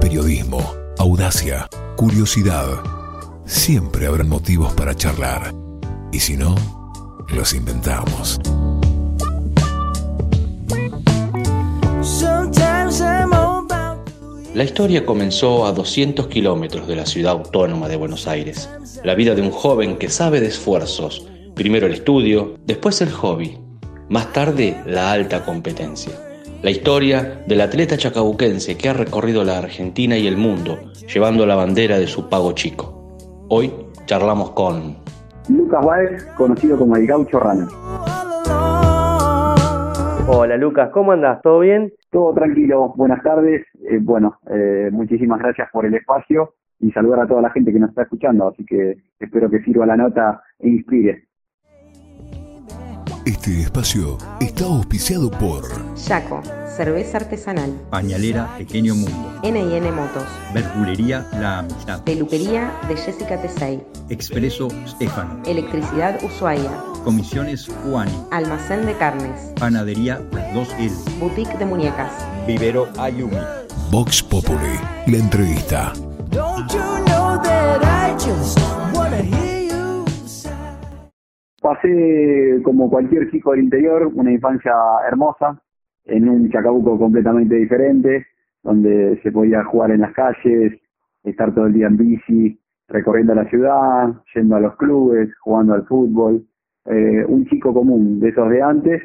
Periodismo, audacia, curiosidad. Siempre habrán motivos para charlar. Y si no, los inventamos. La historia comenzó a 200 kilómetros de la ciudad autónoma de Buenos Aires. La vida de un joven que sabe de esfuerzos. Primero el estudio, después el hobby, más tarde la alta competencia. La historia del atleta chacabuquense que ha recorrido la Argentina y el mundo llevando la bandera de su pago chico. Hoy charlamos con Lucas Báez, conocido como el Gaucho Runner. Hola Lucas, ¿cómo andas? ¿Todo bien? Todo tranquilo, buenas tardes. Eh, bueno, eh, muchísimas gracias por el espacio y saludar a toda la gente que nos está escuchando, así que espero que sirva la nota e inspire. Este espacio está auspiciado por Yaco, cerveza artesanal. Pañalera Pequeño Mundo. N&N Motos. Verdulería La Amistad. Peluquería de Jessica Tesei. Expreso Stefano. Electricidad Ushuaia. Comisiones Juani. Almacén de carnes. Panadería Las 2L. Boutique de muñecas. Vivero Ayumi. Vox Populi, la entrevista. Pasé como cualquier chico del interior una infancia hermosa en un Chacabuco completamente diferente, donde se podía jugar en las calles, estar todo el día en bici, recorriendo la ciudad, yendo a los clubes, jugando al fútbol. Eh, un chico común de esos de antes,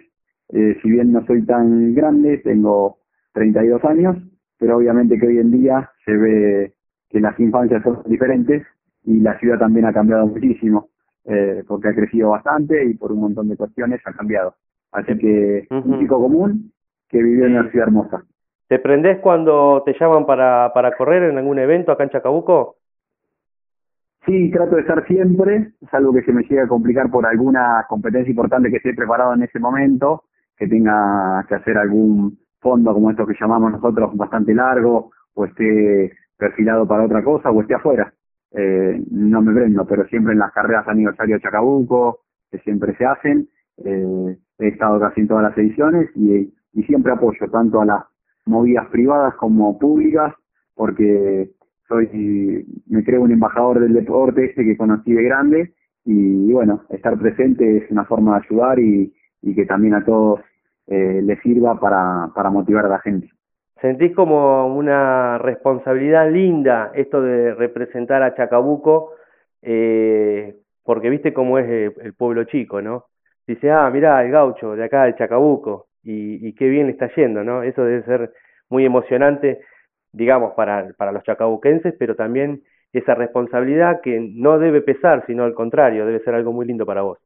eh, si bien no soy tan grande, tengo 32 años, pero obviamente que hoy en día se ve que las infancias son diferentes y la ciudad también ha cambiado muchísimo, eh, porque ha crecido bastante y por un montón de cuestiones ha cambiado. Así que un chico común que vivió en una ciudad hermosa. ¿Te prendés cuando te llaman para, para correr en algún evento acá en Chacabuco? Sí, trato de estar siempre, es algo que se me llega a complicar por alguna competencia importante que esté preparado en ese momento, que tenga que hacer algún fondo como esto que llamamos nosotros bastante largo, o esté perfilado para otra cosa, o esté afuera. Eh, no me prendo, pero siempre en las carreras aniversario de Chacabuco, que siempre se hacen, eh, he estado casi en todas las ediciones y, y siempre apoyo tanto a las movidas privadas como públicas, porque soy, me creo un embajador del deporte este que conocí de grande y, bueno, estar presente es una forma de ayudar y, y que también a todos eh, les sirva para, para motivar a la gente. ¿Sentís como una responsabilidad linda esto de representar a Chacabuco? Eh, porque viste cómo es el, el pueblo chico, ¿no? Dice, ah, mirá, el gaucho de acá, de Chacabuco, y, y qué bien le está yendo, ¿no? Eso debe ser muy emocionante digamos, para, para los chacabuquenses, pero también esa responsabilidad que no debe pesar, sino al contrario, debe ser algo muy lindo para vos.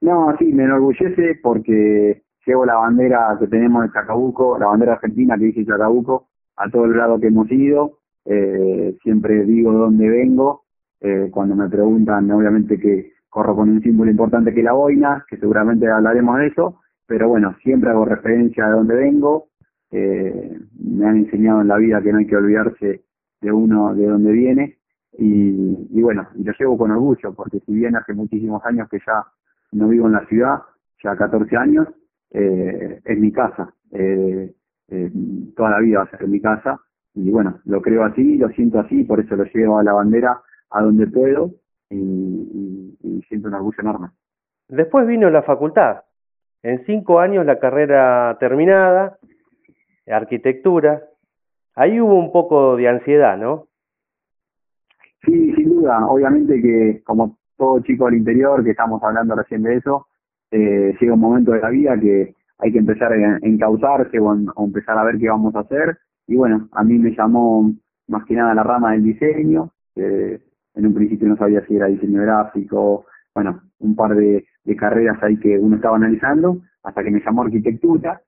No, sí, me enorgullece porque llevo la bandera que tenemos de Chacabuco, la bandera argentina que dice Chacabuco, a todo el lado que hemos ido. Eh, siempre digo dónde vengo. Eh, cuando me preguntan, obviamente que corro con un símbolo importante que la boina, que seguramente hablaremos de eso, pero bueno, siempre hago referencia de dónde vengo, eh, me han enseñado en la vida que no hay que olvidarse de uno de dónde viene y, y bueno, y lo llevo con orgullo porque si bien hace muchísimos años que ya no vivo en la ciudad, ya 14 años, eh, es mi casa, eh, eh, toda la vida va a ser mi casa y bueno, lo creo así, lo siento así, por eso lo llevo a la bandera a donde puedo y, y, y siento un orgullo enorme. Después vino la facultad, en cinco años la carrera terminada, arquitectura, ahí hubo un poco de ansiedad, ¿no? Sí, sin duda. Obviamente que como todo chico del interior, que estamos hablando recién de eso, eh, llega un momento de la vida que hay que empezar a encauzarse o, empezar a ver qué vamos a hacer. Y bueno, a mí me llamó más que nada la rama del diseño. En un principio no sabía si era diseño gráfico, bueno, un par de, de carreras ahí que uno estaba analizando, hasta que me llamó arquitectura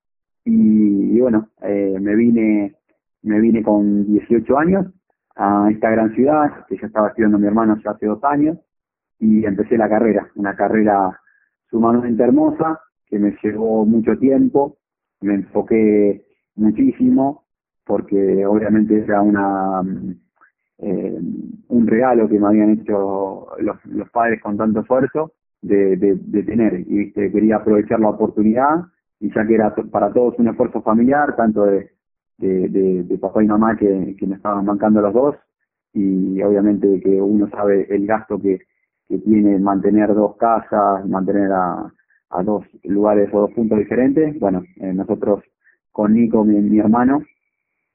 y, y bueno, eh, me vine me vine con 18 años a esta gran ciudad que ya estaba estudiando mi hermano ya hace dos años y empecé la carrera, una carrera sumamente hermosa que me llevó mucho tiempo, me enfoqué muchísimo porque obviamente era una eh, un regalo que me habían hecho los, los padres con tanto esfuerzo de, de, tener y ¿viste? quería aprovechar la oportunidad y ya que era para todos un esfuerzo familiar, tanto de, de, de, de papá y mamá que, que me estaban bancando los dos y obviamente que uno sabe el gasto que, que tiene mantener dos casas, mantener a, a dos lugares o dos puntos diferentes. Bueno, eh, nosotros con Nico, mi, mi hermano,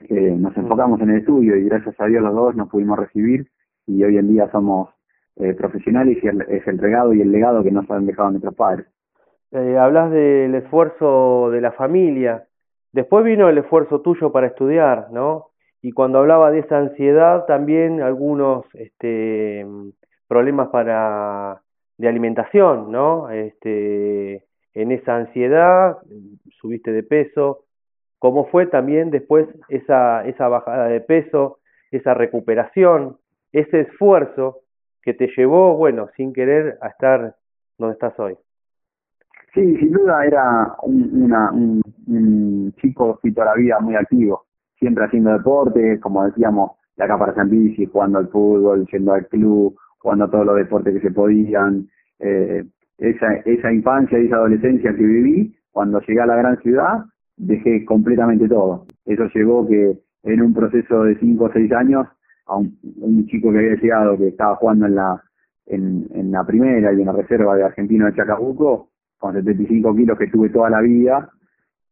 eh, nos enfocamos en el estudio y gracias a Dios los dos nos pudimos recibir y hoy en día somos eh, profesionales y el- es el regado y el legado que nos han dejado nuestros padres. Eh, hablas del esfuerzo de la familia. Después vino el esfuerzo tuyo para estudiar, ¿no? Y cuando hablaba de esa ansiedad, también algunos este, mm, problemas para de alimentación, ¿no? Este, en esa ansiedad subiste de peso. ¿Cómo fue también después esa, esa bajada de peso, esa recuperación, ese esfuerzo que te llevó, bueno, sin querer, a estar donde estás hoy? Sí, sin duda era un, una, un, un chico toda la vida muy activo, siempre haciendo deporte, como decíamos, de acá para San bici, jugando al fútbol, yendo al club, jugando a todos los deportes que se podían. Eh, esa, esa infancia y esa adolescencia que viví, cuando llegué a la gran ciudad, dejé completamente todo. Eso llevó que en un proceso de 5 o 6 años, a un, chico que había llegado, que estaba jugando en la, en, en la primera y en la reserva de Argentino de Chacabuco, con 75 kilos que tuve toda la vida,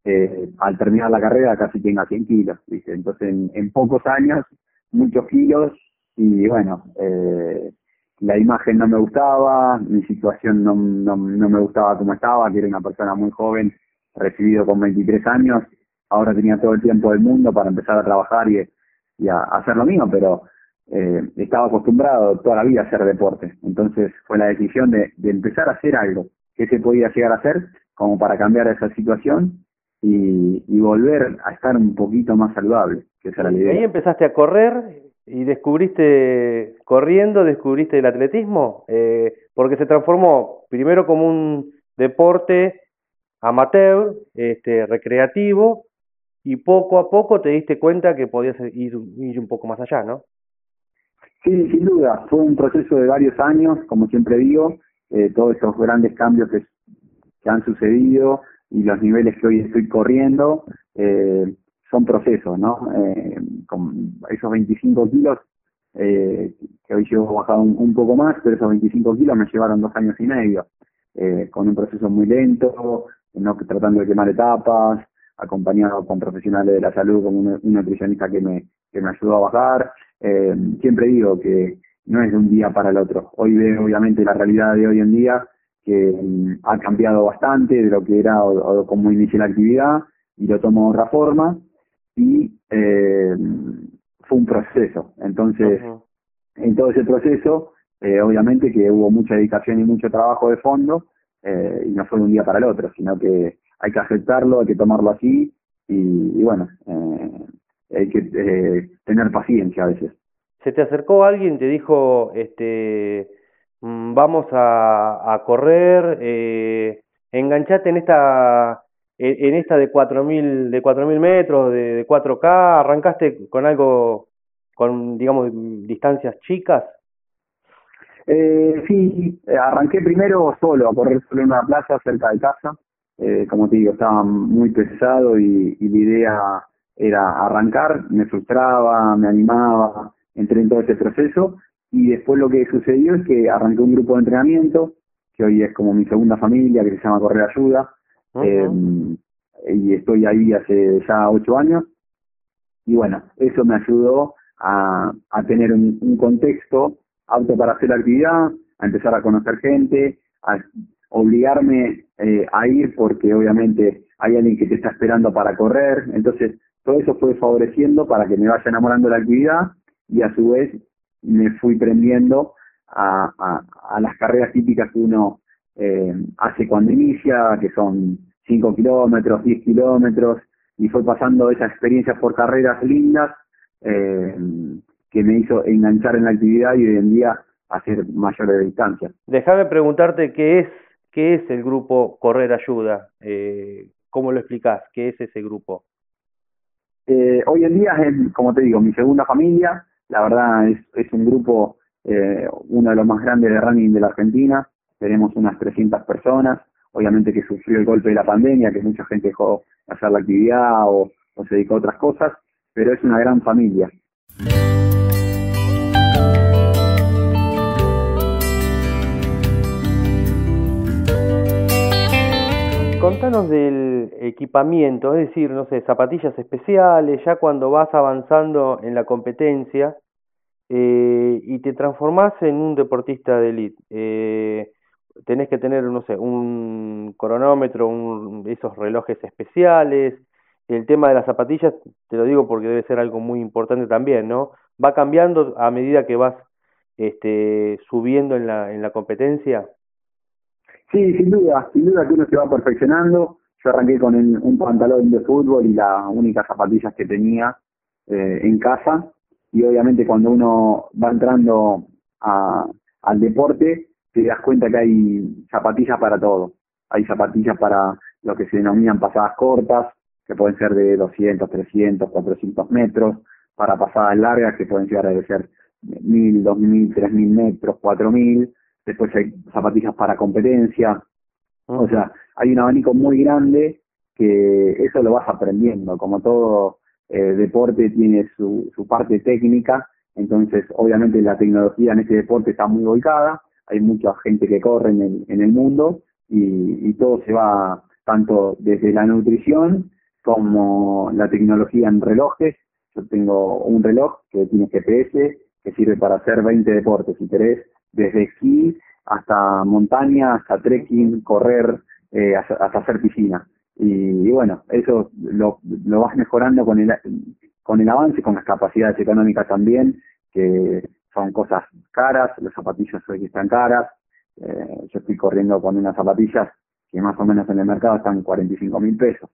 eh, al terminar la carrera casi tenga 100 kilos, ¿viste? Entonces, en, en pocos años, muchos kilos, y bueno, eh, la imagen no me gustaba, mi situación no, no, no me gustaba como estaba, que era una persona muy joven, recibido con 23 años, ahora tenía todo el tiempo del mundo para empezar a trabajar y, y a, a hacer lo mío, pero eh, estaba acostumbrado toda la vida a hacer deporte. Entonces fue la decisión de, de empezar a hacer algo que se podía llegar a hacer como para cambiar esa situación y, y volver a estar un poquito más saludable, que esa era la Y ahí idea. empezaste a correr y descubriste, corriendo, descubriste el atletismo, eh, porque se transformó primero como un deporte amateur, este, recreativo, y poco a poco te diste cuenta que podías ir, un poco más allá, ¿no? Sí, sin duda, fue un proceso de varios años, como siempre digo, eh, todos esos grandes cambios que, que han sucedido y los niveles que hoy estoy corriendo eh, son procesos, ¿no? Eh, con esos 25 kilos, eh, que hoy llevo bajado un, poco más, pero esos 25 kilos me llevaron dos años y medio, eh, con un proceso muy lento, no tratando de quemar etapas, acompañado con profesionales de la salud, como un, nutricionista que me, que me ayudó a bajar. Eh, siempre digo que no es de un día para el otro. Hoy veo obviamente la realidad de hoy en día que mm, ha cambiado bastante de lo que era o, o cómo inicié la actividad y lo tomo de otra forma y eh, fue un proceso. Entonces, en todo ese proceso, eh, obviamente que hubo mucha dedicación y mucho trabajo de fondo eh, y no fue de un día para el otro, sino que hay que aceptarlo, hay que tomarlo así y, y bueno, eh, hay que tener paciencia a veces. ¿Se te acercó alguien, te dijo, este, mm, vamos a, a correr, eh, enganchate en esta, en esta de 4000, de 4000 metros, de, de 4K, arrancaste con algo, con, digamos, distancias chicas? Eh, sí, arranqué primero solo, a correr solo en una plaza cerca de casa. Eh, como te digo, estaba muy pesado y, y la idea era arrancar, me frustraba, me animaba, entré en todo ese proceso y después lo que sucedió es que arranqué un grupo de entrenamiento, que hoy es como mi segunda familia, que se llama Correr Ayuda, Eh, y estoy ahí hace ya ocho años. Y bueno, eso me ayudó a, a tener un, un contexto apto para hacer la actividad, a empezar a conocer gente, a obligarme eh, a ir porque obviamente hay alguien que te está esperando para correr. Entonces, todo eso fue favoreciendo para que me vaya enamorando de la actividad y a su vez me fui prendiendo a, a, a las carreras típicas que uno eh, hace cuando inicia, que son 5 kilómetros, 10 kilómetros, y fue pasando esas experiencias por carreras lindas eh, que me hizo enganchar en la actividad y hoy en día hacer mayores distancias. Déjame preguntarte qué es, qué es el grupo Correr Ayuda, eh, ¿cómo lo explicás? ¿Qué es ese grupo? Eh, hoy en día es, como te digo, mi segunda familia. La verdad es, es un grupo, eh, uno de los más grandes de running de la Argentina. Tenemos unas 300 personas. Obviamente que sufrió el golpe de la pandemia, que mucha gente dejó de hacer la actividad o, se dedica a otras cosas, pero es una gran familia. Contanos del equipamiento, es decir, no sé, zapatillas especiales, ya cuando vas avanzando en la competencia eh, y te transformás en un deportista de élite. Eh, tenés que tener, no sé, un cronómetro, un, esos relojes especiales. El tema de las zapatillas, te lo digo porque debe ser algo muy importante también, ¿no? Va cambiando a medida que vas este, subiendo en la, en la competencia. Sí, sin duda, sin duda que uno se va perfeccionando. Yo arranqué con el- un pantalón de fútbol y las únicas zapatillas que tenía eh, en casa. Y obviamente cuando uno va entrando a, al deporte, te das cuenta que hay zapatillas para todo. Hay zapatillas para lo que se denominan pasadas cortas, que pueden ser de 200, 300, 400 metros, para pasadas largas, que pueden llegar a ser 1000, 2000, 3000 metros, 4000. Después hay zapatillas para competencia, o sea, hay un abanico muy grande que eso lo vas aprendiendo. Como todo eh, deporte tiene su, su parte técnica, entonces obviamente la tecnología en este deporte está muy volcada, hay mucha gente que corre en el, en el mundo y, y todo se va tanto desde la nutrición como la tecnología en relojes. Yo tengo un reloj que tiene GPS que sirve para hacer 20 deportes, si querés, desde esquí hasta montaña, hasta trekking, correr, eh, hasta, hacer piscina. Y, y bueno, eso lo, lo vas mejorando con el, con el avance, con las capacidades económicas también, que son cosas caras, las zapatillas hoy están caras. Eh, yo estoy corriendo con unas zapatillas que más o menos en el mercado están 45 mil pesos.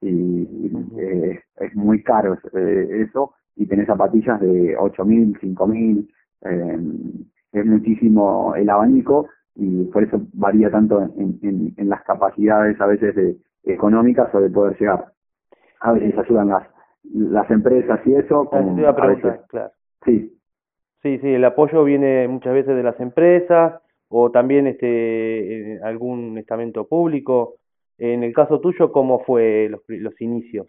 Y, eh, es muy caro eh, eso, y tenés zapatillas de 8 mil, 5 mil, es muchísimo el abanico y por eso varía tanto en, en, en las capacidades a veces de, económicas o de poder llegar. A veces ayudan las, las empresas y eso. Iba a veces, claro. sí, Sí, sí, el apoyo viene muchas veces de las empresas o también este algún estamento público. En el caso tuyo, ¿cómo fue los, los inicios?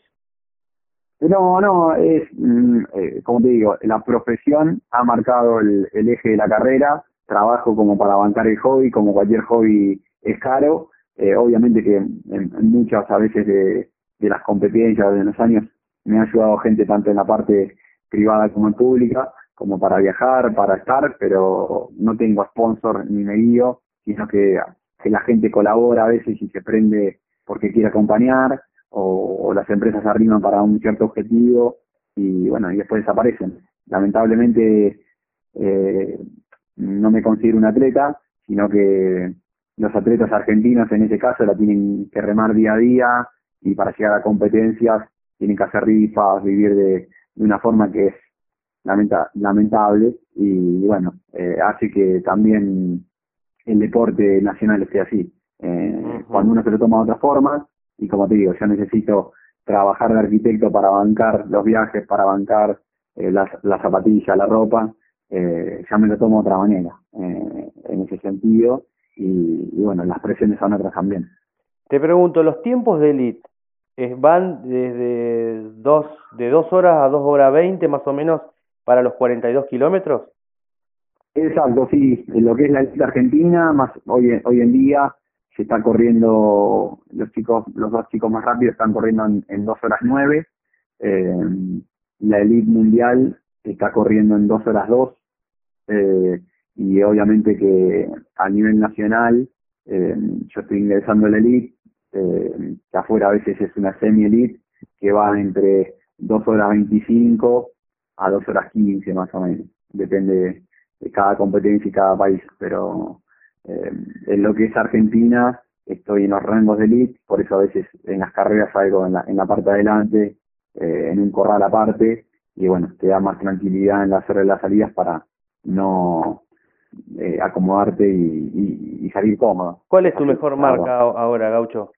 No, no, es, mm, eh, como te digo, la profesión ha marcado el, el eje de la carrera, trabajo como para bancar el hobby, como cualquier hobby es caro, eh, obviamente que en muchas a veces de, de las competencias de los años me ha ayudado gente tanto en la parte privada como en pública, como para viajar, para estar, pero no tengo sponsor ni me guío, sino que, la gente colabora a veces y se prende porque quiere acompañar, o, o las empresas arriman para un cierto objetivo y bueno, y después desaparecen. Lamentablemente eh, no me considero un atleta, sino que los atletas argentinos en ese caso la tienen que remar día a día y para llegar a competencias tienen que hacer rifas, vivir de, de una forma que es lamenta, lamentable y bueno, eh, hace que también el deporte nacional esté así. Eh. Cuando uno se lo toma de otra forma, y como te digo, yo necesito trabajar de arquitecto para bancar los viajes, para bancar eh, las, las zapatillas, la ropa, eh, ya me lo tomo de otra manera eh, en ese sentido y, y bueno, las presiones son otras también. Te pregunto, ¿los tiempos de elite van desde dos, de dos horas a dos horas veinte más o menos para los 42 kilómetros? Exacto, sí, lo que es la elite argentina, más hoy, hoy en día se está corriendo, los chicos, los dos chicos más rápidos están corriendo en, en 2 horas 9, eh, la elite mundial está corriendo en 2 horas 2, eh, y obviamente que a nivel nacional, eh, yo estoy ingresando a la elite, eh, que afuera a veces es una semi-elite, que va entre 2 horas 25 a 2 horas 15 más o menos, depende de cada competencia y cada país, pero eh, en lo que es Argentina estoy en los rangos de elite, por eso a veces en las carreras salgo en la, en la parte de adelante, eh, en un corral aparte, y bueno, te da más tranquilidad en la hacer las salidas para no eh, acomodarte y, y, y salir cómodo. ¿Cuál es tu Así, mejor marca ahora, Gaucho?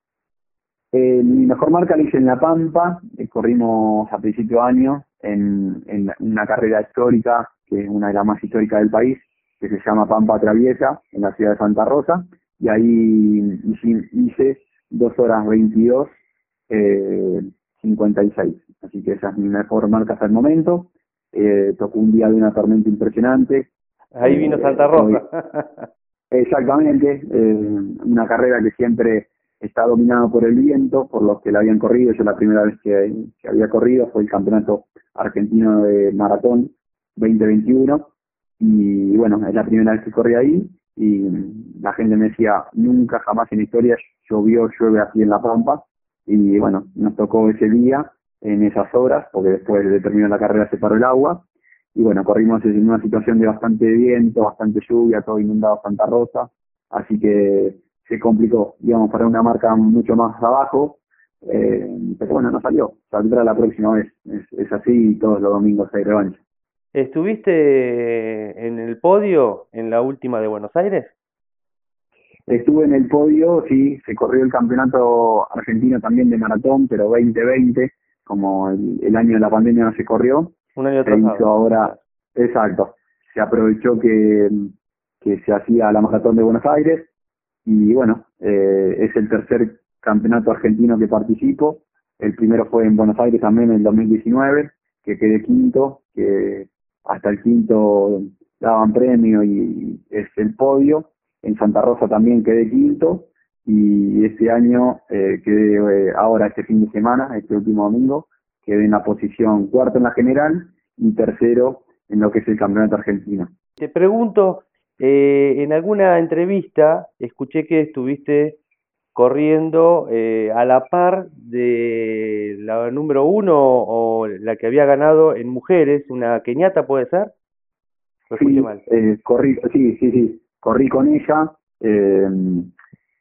Eh, mi mejor marca la hice en La Pampa, eh, corrimos a principio de año en, en una carrera histórica, que es una de las más históricas del país, que se llama Pampa Traviesa, en la ciudad de Santa Rosa, y ahí hice, hice 2 horas 22, eh, 56. Así que esa es mi mejor marca hasta el momento. Eh, tocó un día de una tormenta impresionante. Ahí vino Eh, Santa Rosa. Exactamente, eh, una carrera que siempre está dominada por el viento, por los que la habían corrido. Yo la primera vez que, que había corrido fue el Campeonato Argentino de Maratón 2021 y bueno, es la primera vez que corrí ahí y la gente me decía, nunca jamás en historia llovió, llueve así en La Pampa y bueno, nos tocó ese día en esas horas, porque después de terminar la carrera se paró el agua. Y bueno, corrimos en una situación de bastante viento, bastante lluvia, todo inundado Santa Rosa, así que se complicó, íbamos para una marca mucho más abajo, eh, pero bueno, no salió, saldrá la próxima vez, es, es así y todos los domingos hay revancha. ¿Estuviste en el podio en la última de Buenos Aires? Estuve en el podio, sí, se corrió el campeonato argentino también de maratón, pero 2020, como el, el año de la pandemia no se corrió, Un año se hizo ahora, exacto, se aprovechó que, que se hacía la maratón de Buenos Aires y bueno, eh, es el tercer campeonato argentino que participo, el primero fue en Buenos Aires también en el 2019, que quedé quinto, que hasta el quinto daban premio y es el podio, en Santa Rosa también quedé quinto y este año eh, quedé eh, ahora este fin de semana, este último domingo, quedé en la posición cuarto en la general y tercero en lo que es el campeonato argentino. Te pregunto, eh, en alguna entrevista escuché que estuviste corriendo eh, a la par de la número uno o la que había ganado en mujeres, una keniata puede ser? ¿Lo escuché Sí, mal? eh, corrí, sí, sí, sí, corrí con ella, eh,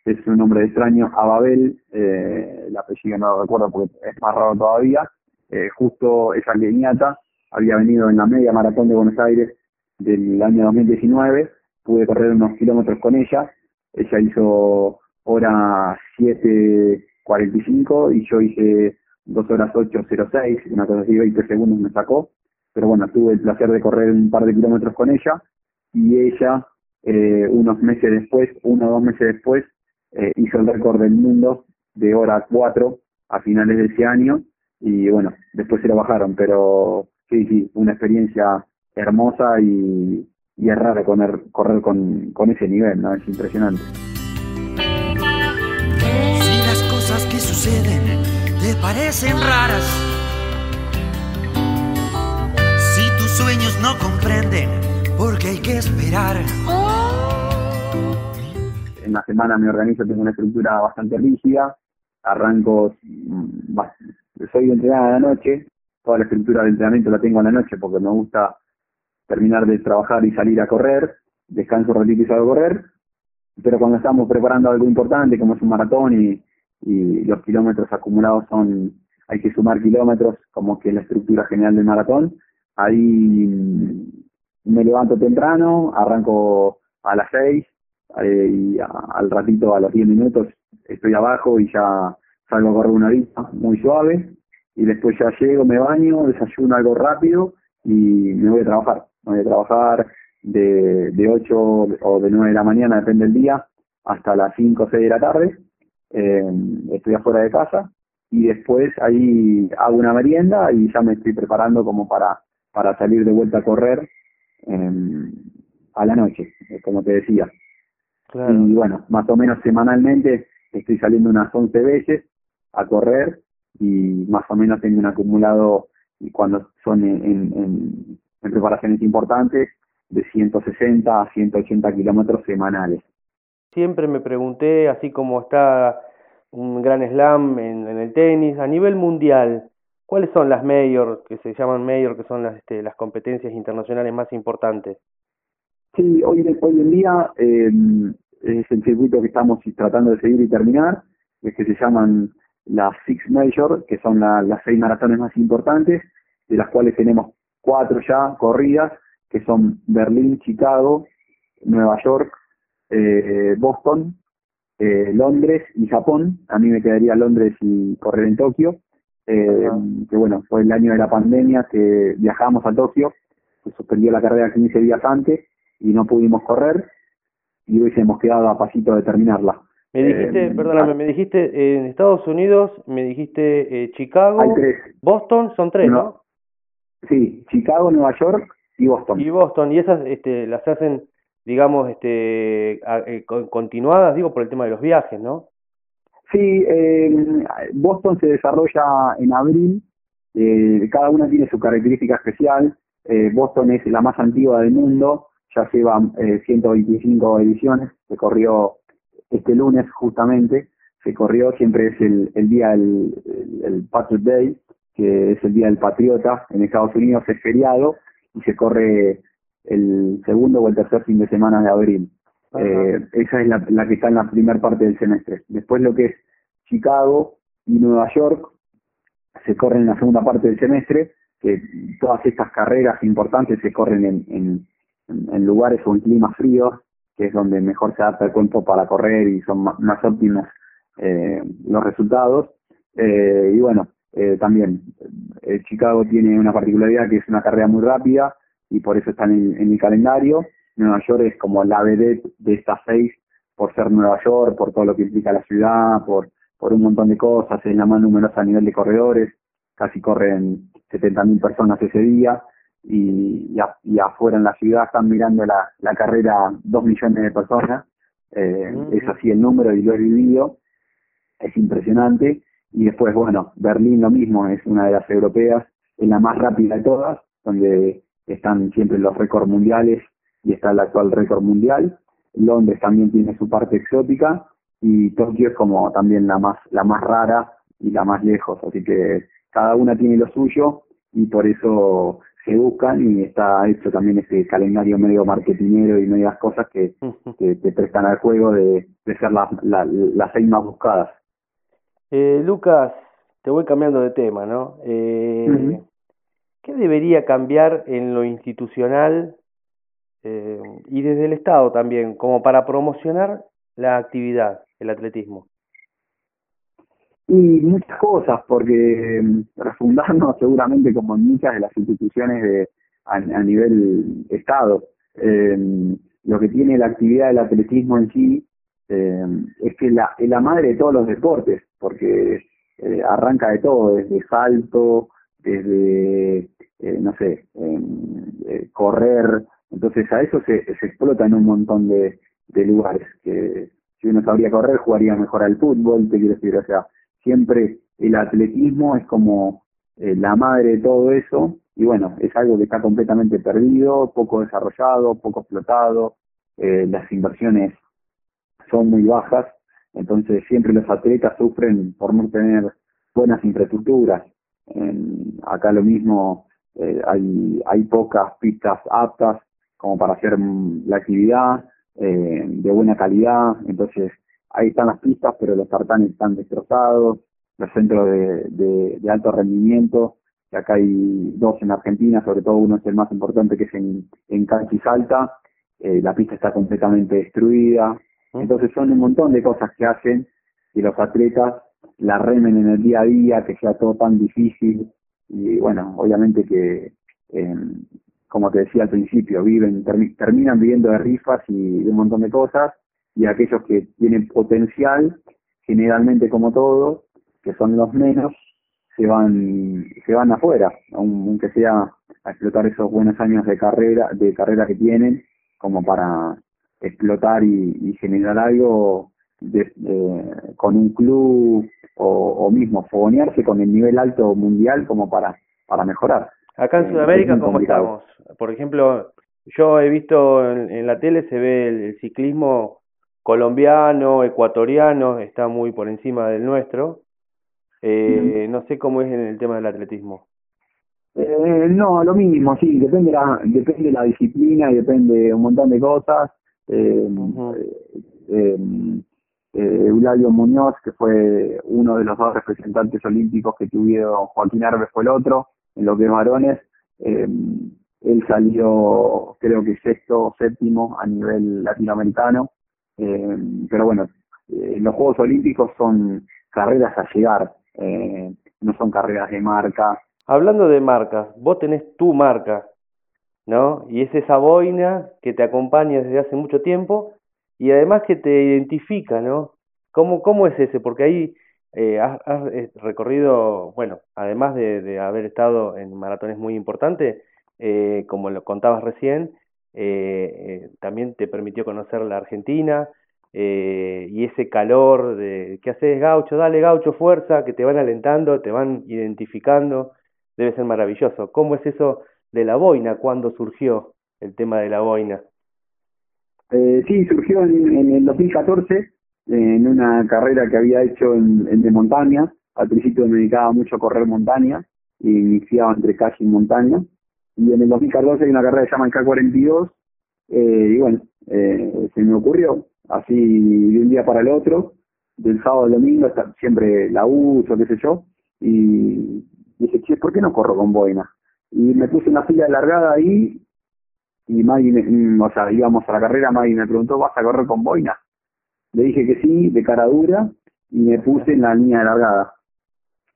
es un nombre extraño, Ababel, eh, el apellido no lo recuerdo porque es más raro todavía, eh, justo esa keniata había venido en la media maratón de Buenos Aires del año 2019, pude correr unos kilómetros con ella, ella hizo hora 7.45 y yo hice 2 horas 8.06, una cosa así, 20 segundos me sacó, pero bueno, tuve el placer de correr un par de kilómetros con ella y ella eh, unos meses después, uno o dos meses después, eh, hizo el récord del mundo de hora 4 a finales de ese año y bueno, después se lo bajaron, pero sí, sí, una experiencia hermosa y, y es raro correr, correr con, con ese nivel, ¿no? Es impresionante. Si las cosas que suceden te parecen raras, si tus sueños no comprenden, porque hay que esperar. en la semana me organizo, tengo una estructura bastante rígida, arranco, mm, soy entrenada a la noche, toda la estructura del entrenamiento la tengo a la noche porque me gusta terminar de trabajar y salir a correr, descanso un ratito y salgo a correr, pero cuando estamos preparando algo importante como es un maratón y, los kilómetros acumulados son, hay que sumar kilómetros como que la estructura general del maratón, ahí me levanto temprano, arranco a las 6, eh, y al ratito, a los 10 minutos, estoy abajo y ya salgo a correr una horita muy suave. Y después ya llego, me baño, desayuno algo rápido y me voy a trabajar. A trabajar de, de 8 o de 9 de la mañana, depende del día, hasta las 5 o 6 de la tarde. Eh, estoy afuera de casa y después ahí hago una merienda y ya me estoy preparando como para, para salir de vuelta a correr eh, a la noche, como te decía. Claro. Y bueno, más o menos semanalmente estoy saliendo unas 11 veces a correr y más o menos tengo un acumulado, y cuando son en, en, en- preparaciones importantes, de 160 a 180 kilómetros semanales. Siempre me pregunté, así como está un gran slam en, en el tenis, a nivel mundial, ¿cuáles son las major, que se llaman major, que son las, este, las competencias internacionales más importantes? Sí, hoy, hoy en día eh, es el circuito que estamos tratando de seguir y terminar, es que se llaman las Six Major, que son la- las seis maratones más importantes, de las cuales tenemos cuatro ya corridas, que son Berlín, Chicago, Nueva York, eh, Boston, eh, Londres y Japón. A mí me quedaría Londres y correr en Tokio, eh, que bueno, fue el año de la pandemia que viajamos a Tokio, se suspendió la carrera 15 días antes y no pudimos correr y hubiésemos quedado a pasito de terminarla. Me dijiste, Eh, perdóname, me dijiste en Estados Unidos, me dijiste eh, Chicago, Hay tres. Boston, son tres, ¿no? No. Sí, Chicago, Nueva York y Boston. Y Boston, y esas este, las hacen, digamos, este, eh, con- continuadas, digo, por el tema de los viajes, ¿no? Sí, eh, Boston se desarrolla en abril. eh, cada una tiene su característica especial. Eh, Boston es la más antigua del mundo, ya lleva eh, 125 ediciones. Se corrió este lunes justamente. Se corrió, siempre es el, el día, el, el, el Patriot Day, que es el día del patriota. En Estados Unidos es feriado y se corre el segundo o el tercer fin de semana de abril. Ajá. Eh, esa es la, la que está en la primera parte del semestre. Después lo que es Chicago y Nueva York se corren en la segunda parte del semestre, que todas estas carreras importantes se corren en, en, en- en lugares o en climas fríos, que es donde mejor se adapta el cuerpo para correr y son más óptimos eh, los resultados. Eh, y bueno, eh, también eh, Chicago tiene una particularidad que es una carrera muy rápida y por eso está en el calendario. Nueva York es como la vedette de estas seis por ser Nueva York, por todo lo que implica la ciudad, por, por un montón de cosas, es la más numerosa a nivel de corredores, casi corren 70.000 personas ese día y, y, a- y afuera en la ciudad están mirando la, la carrera dos millones de personas, eh, Ujú. es así el número y lo he vivido, es impresionante y después bueno, Berlín lo mismo, es una de las europeas, es la más rápida de todas, donde están siempre los récords mundiales y está el actual récord mundial. Londres también tiene su parte exótica y Tokio es como también la más la más rara y la más lejos, así que cada una tiene lo suyo y por eso se buscan y está hecho también ese calendario medio marketinero y medias cosas que, que te prestan al juego de, de ser las la, las seis más buscadas. Eh, Lucas, te voy cambiando de tema, ¿no? Eh. ¿Qué debería cambiar en lo institucional eh, y desde el Estado también, como para promocionar la actividad, el atletismo? Y muchas cosas, porque mm, refundarnos seguramente como en muchas de las instituciones de a, a nivel Estado. Eh, lo que tiene la actividad del atletismo en sí eh, es que la, es la madre de todos los deportes, porque eh, arranca de todo, desde salto, desde, eh, no sé, em, eh, correr. Entonces a eso se, se explota en un montón de, de lugares. que Si uno sabría correr, jugaría mejor al fútbol, te quiero decir, o sea, siempre el atletismo es como la madre de todo eso y bueno, es algo que está completamente perdido, poco desarrollado, poco explotado, las inversiones son muy bajas, entonces siempre los atletas sufren por no tener buenas infraestructuras. En- acá lo mismo, eh, hay, hay pocas pistas aptas como para hacer mm, la actividad eh, de buena calidad, entonces ahí están las pistas, pero los tartanes están destrozados, los centros de, de, alto rendimiento, acá hay dos en Argentina, sobre todo uno es el más importante que es en, en Salta, eh, la pista está completamente destruida, entonces son un montón de cosas que hacen que los atletas la remen en el día a día, que sea todo tan difícil. Y bueno, obviamente que eh, como te decía al principio, viven termi- terminan viviendo de rifas y de un montón de cosas. Y aquellos que tienen potencial, generalmente como todo, que son los menos, se van se van afuera, aun- aunque sea a explotar esos buenos años de carrera de carrera que tienen como para explotar y, y generar algo de- de- con un club o, o mismo fogonearse con el nivel alto mundial como para para mejorar. Acá en Eh, Sudamérica, es ¿cómo complicado. estamos? Por ejemplo, yo he visto en, en la tele, se ve el, el ciclismo colombiano, ecuatoriano, está muy por encima del nuestro. Eh, no sé cómo es en el tema del atletismo. Eh, no, lo mismo, sí, depende la, depende la disciplina y depende un montón de cosas. Eh, Ujú. eh, Eulalio Muñoz, que fue uno de los dos representantes olímpicos que tuvieron, Joaquín Arves fue el otro, en lo que es varones, eh, él salió creo que sexto o séptimo a nivel latinoamericano, pero bueno, eh, los Juegos Olímpicos son carreras a llegar, eh, no son carreras de marca, Hablando de marcas, vos tenés tu marca, ¿no? Y es esa boina que te acompaña desde hace mucho tiempo y además que te identifica, ¿no? ¿Cómo, cómo es ese? Porque ahí eh, has, has, eh, recorrido, bueno, además de, de, haber estado en maratones muy importantes, eh, como lo contabas recién, eh, también te permitió conocer la Argentina y ese calor de ¿qué haces gaucho? Dale gaucho, fuerza, que te van alentando, te van identificando, debe ser maravilloso. ¿Cómo es eso de la boina? ¿Cuándo surgió el tema de la boina? Eh, sí, surgió en, el 2014 en una carrera que había hecho en, en, de montaña. Al principio me dedicaba mucho a correr montaña y iniciaba entre calle y montaña. Y en el 2014 hay una carrera que se llama el K42 eh, y bueno, eh, se me ocurrió así de un día para el otro, del sábado al domingo, hasta siempre la uso, qué sé yo, y dije, che, ¿por qué no corro con boina? Y me puse una fila de largada ahí y Maggie, me, o sea, íbamos a la carrera, Maggie me preguntó, ¿vas a correr con boina? Le dije que sí, de cara dura, y me puse en la línea de largada.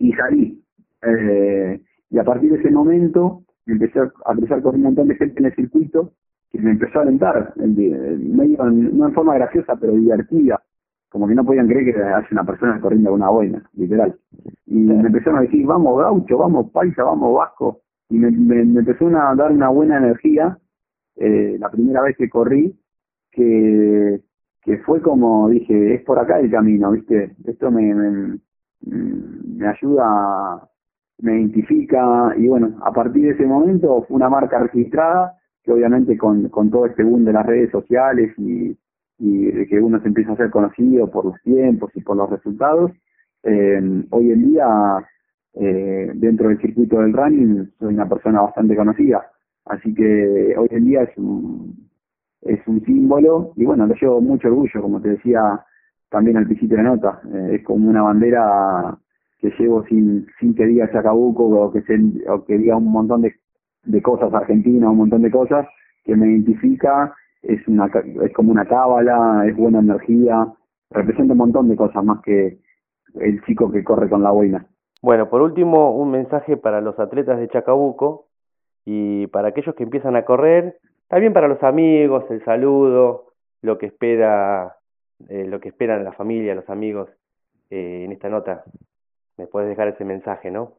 Y salí. Eh, y a partir de ese momento empecé a cruzar con un montón de gente en el circuito que me empezó a alentar, medio, no en forma graciosa, pero divertida. Como que no podían creer que haya una persona corriendo con una boina, literal. Y me empezaron a decir, vamos gaucho, vamos paisa, vamos vasco. Y me, me, empezó a dar una buena energía eh, la primera vez que corrí, que, que fue como dije, es por acá el camino, ¿viste? Esto me, me, me ayuda, me identifica, y bueno, a partir de ese momento fue una marca registrada, que obviamente con, con todo este boom de las redes sociales y, y que uno se empieza a ser conocido por los tiempos y por los resultados, eh, hoy en día eh, dentro del circuito del running soy una persona bastante conocida Así que hoy en día es un, es un símbolo y bueno, le llevo mucho orgullo, como te decía también al principio de nota. Eh, es como una bandera que llevo sin, sin que diga Chacabuco o que, se, o que diga un montón de, de cosas argentinas, un montón de cosas que me identifica, es, una, es como una cábala, es buena energía, representa un montón de cosas más que el chico que corre con la boina. Bueno, por último, un mensaje para los atletas de Chacabuco y para aquellos que empiezan a correr, también para los amigos, el saludo, lo que espera, eh, lo que esperan la familia, los amigos eh, en esta nota. Me puedes dejar ese mensaje, ¿no?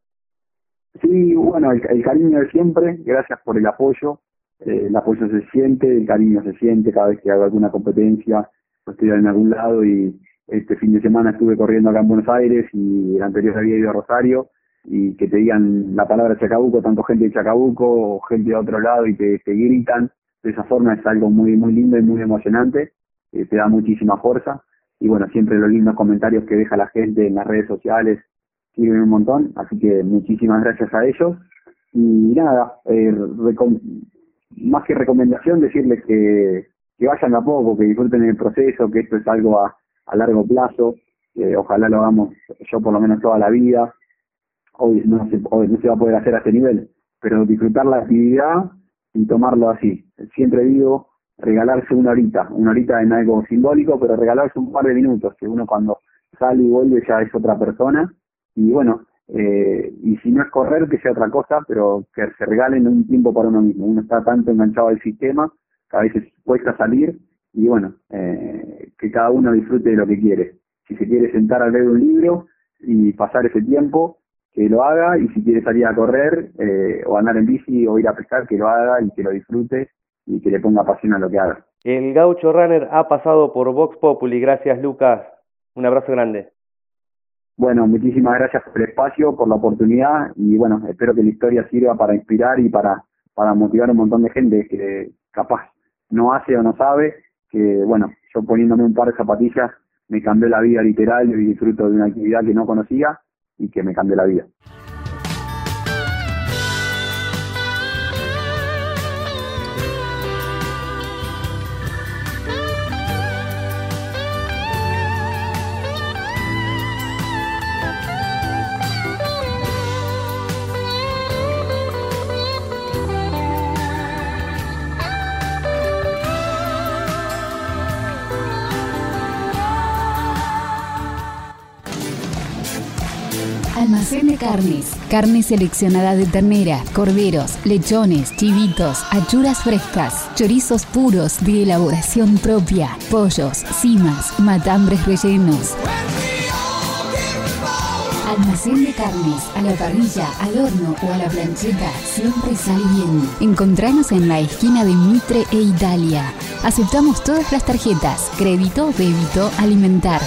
Sí, bueno, el, cariño de siempre, gracias por el apoyo. Eh, el apoyo se siente, el cariño se siente cada vez que hago alguna competencia, estoy en algún lado y este fin de semana estuve corriendo acá en Buenos Aires y el anterior había ido a Rosario y que te digan la palabra Chacabuco, tanto gente de Chacabuco o gente de otro lado y te, te gritan, de esa forma es algo muy muy lindo y muy emocionante, eh, te da muchísima fuerza. Y bueno, siempre los lindos comentarios que deja la gente en las redes sociales sirven un montón, así que muchísimas gracias a ellos. Y nada, eh, más que recomendación decirles que, que vayan a poco, que disfruten el proceso, que esto es algo a, a largo plazo, ojalá lo hagamos yo por lo menos toda la vida, hoy no se, hoy no se va a poder hacer a este nivel, pero disfrutar la actividad y tomarlo así. Siempre digo, regalarse una horita, una horita en algo simbólico, pero regalarse un par de minutos, que uno cuando sale y vuelve ya es otra persona, y bueno, eh, y si no es correr, que sea otra cosa, pero que se regalen un tiempo para uno mismo. Uno está tanto enganchado al sistema que a veces cuesta salir, y bueno, eh, que cada uno disfrute de lo que quiere. Si se quiere sentar a leer un libro y pasar ese tiempo, que lo haga y si quiere salir a correr eh, o andar en bici o ir a pescar, que lo haga y que lo disfrute y que le ponga pasión a lo que haga. El gaucho runner ha pasado por Vox Populi. Gracias, Lucas. Un abrazo grande. Bueno, muchísimas gracias por el espacio, por la oportunidad y bueno, espero que la historia sirva para inspirar y para, para motivar a un montón de gente que capaz no hace o no sabe, bueno, yo poniéndome un par de zapatillas me cambió la vida literal y disfruto de una actividad que no conocía y que me cambie la vida. Carnes. Carne seleccionada de ternera, corderos, lechones, chivitos, achuras frescas, chorizos puros de elaboración propia, pollos, cimas, matambres rellenos. Almacén de carnes, a la parrilla, al horno o a la plancheta, siempre sale bien. Encontranos en la esquina de Mitre e Italia. Aceptamos todas las tarjetas, crédito, débito, alimentar.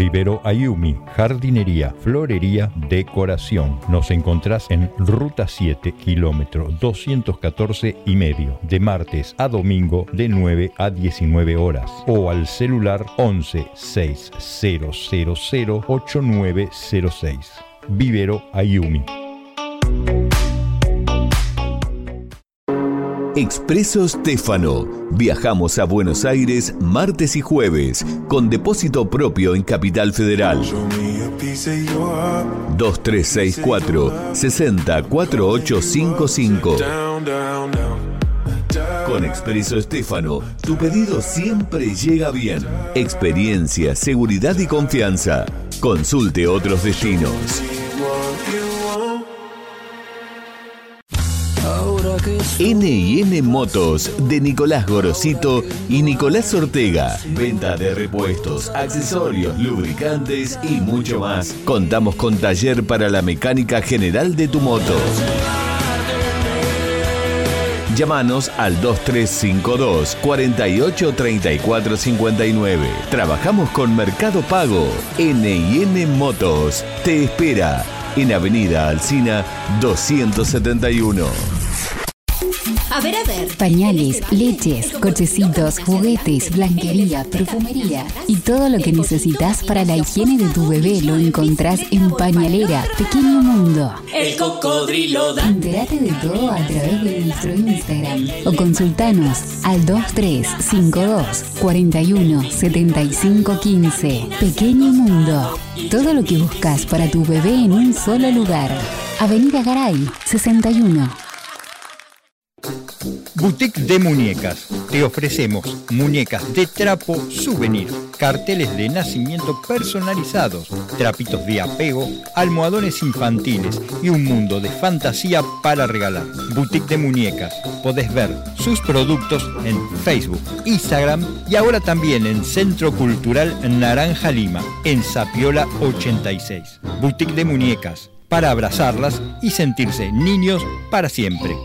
Vivero Ayumi, jardinería, florería, decoración. Nos encontrás en Ruta 7, kilómetro 214 y medio, de martes a domingo de 9 a 19 horas o al celular 11 6000 8906. Vivero Ayumi. Expreso Stefano. Viajamos a Buenos Aires martes y jueves con depósito propio en Capital Federal. 2364 604855. Con Expreso Estefano, tu pedido siempre llega bien. Experiencia, seguridad y confianza. Consulte otros destinos. N&N Motos de Nicolás Gorosito y Nicolás Ortega. Venta de repuestos, accesorios, lubricantes y mucho más. Contamos con taller para la mecánica general de tu moto. Llámanos al 2352 48 34 59. Trabajamos con Mercado Pago. N&N Motos te espera en Avenida Alcina 271. A ver, a ver. Pañales, leches, cochecitos, juguetes, blanquería, perfumería y todo lo que necesitas para la higiene de tu bebé lo encontrás en Pañalera, Pequeño Mundo. El cocodrilo da. Entérate de todo a través de nuestro Instagram o consultanos al 2352 41 75 15. Pequeño Mundo. Todo lo que buscas para tu bebé en un solo lugar. Avenida Garay, 61. Boutique de Muñecas. Te ofrecemos muñecas de trapo souvenir, carteles de nacimiento personalizados, trapitos de apego, almohadones infantiles y un mundo de fantasía para regalar. Boutique de Muñecas. Podés ver sus productos en Facebook, Instagram y ahora también en Centro Cultural Naranja Lima, en Sapiola 86. Boutique de Muñecas. Para abrazarlas y sentirse niños para siempre.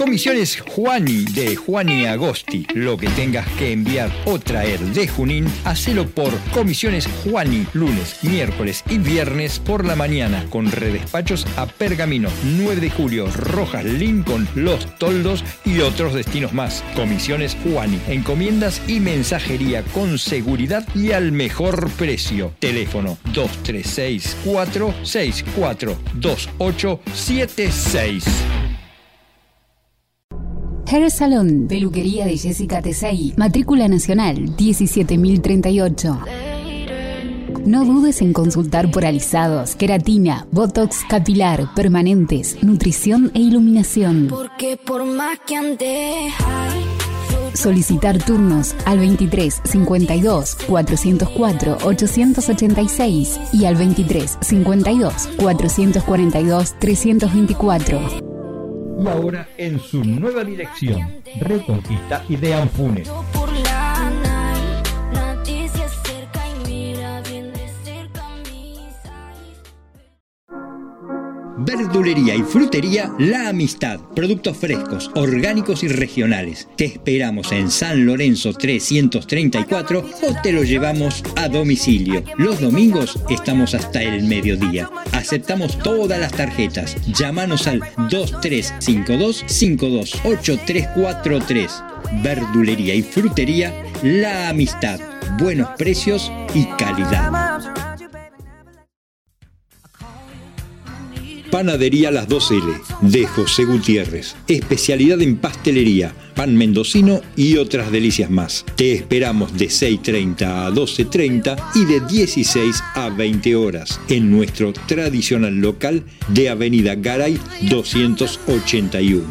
Comisiones Juani de Juani Agosti. Lo que tengas que enviar o traer de Junín, hacelo por Comisiones Juani, lunes, miércoles y viernes por la mañana, con redespachos a Pergamino, 9 de julio, Rojas, Lincoln, Los Toldos y otros destinos más. Comisiones Juani, encomiendas y mensajería con seguridad y al mejor precio. Teléfono 2364 64 2876. Hair Salon, peluquería de Jessica Tesei, matrícula nacional 17038. No dudes en consultar por alisados, queratina, botox capilar, permanentes, nutrición e iluminación. Porque por más que ande Solicitar turnos al 23 52 404 886 y al 23 52 442 324. Y ahora en su nueva dirección, Reconquista y de. Verdulería y frutería La Amistad. Productos frescos, orgánicos y regionales. Te esperamos en San Lorenzo 334 o te lo llevamos a domicilio. Los domingos estamos hasta el mediodía. Aceptamos todas las tarjetas. Llámanos al 2352 528343. Verdulería y frutería La Amistad. Buenos precios y calidad. Panadería Las 2L de José Gutiérrez. Especialidad en pastelería, pan mendocino y otras delicias más. Te esperamos de 6.30 a 12.30 y de 16 a 20 horas en nuestro tradicional local de Avenida Garay 281.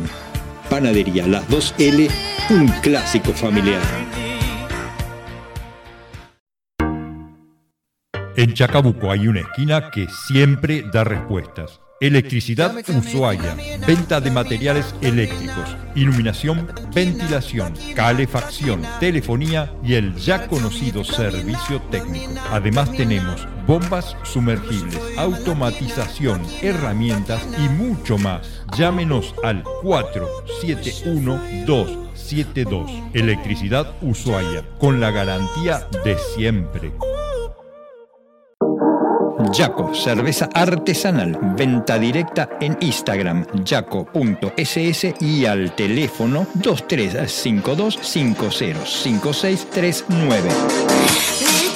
Panadería Las 2L, un clásico familiar. En Chacabuco hay una esquina que siempre da respuestas. Electricidad Ushuaia, venta de materiales eléctricos, iluminación, ventilación, calefacción, telefonía y el ya conocido servicio técnico. Además tenemos bombas sumergibles, automatización, herramientas y mucho más. Llámenos al 471272. Electricidad Ushuaia, con la garantía de siempre. Yaco, cerveza artesanal, venta directa en Instagram, yaco.ss y al teléfono 2352 505639.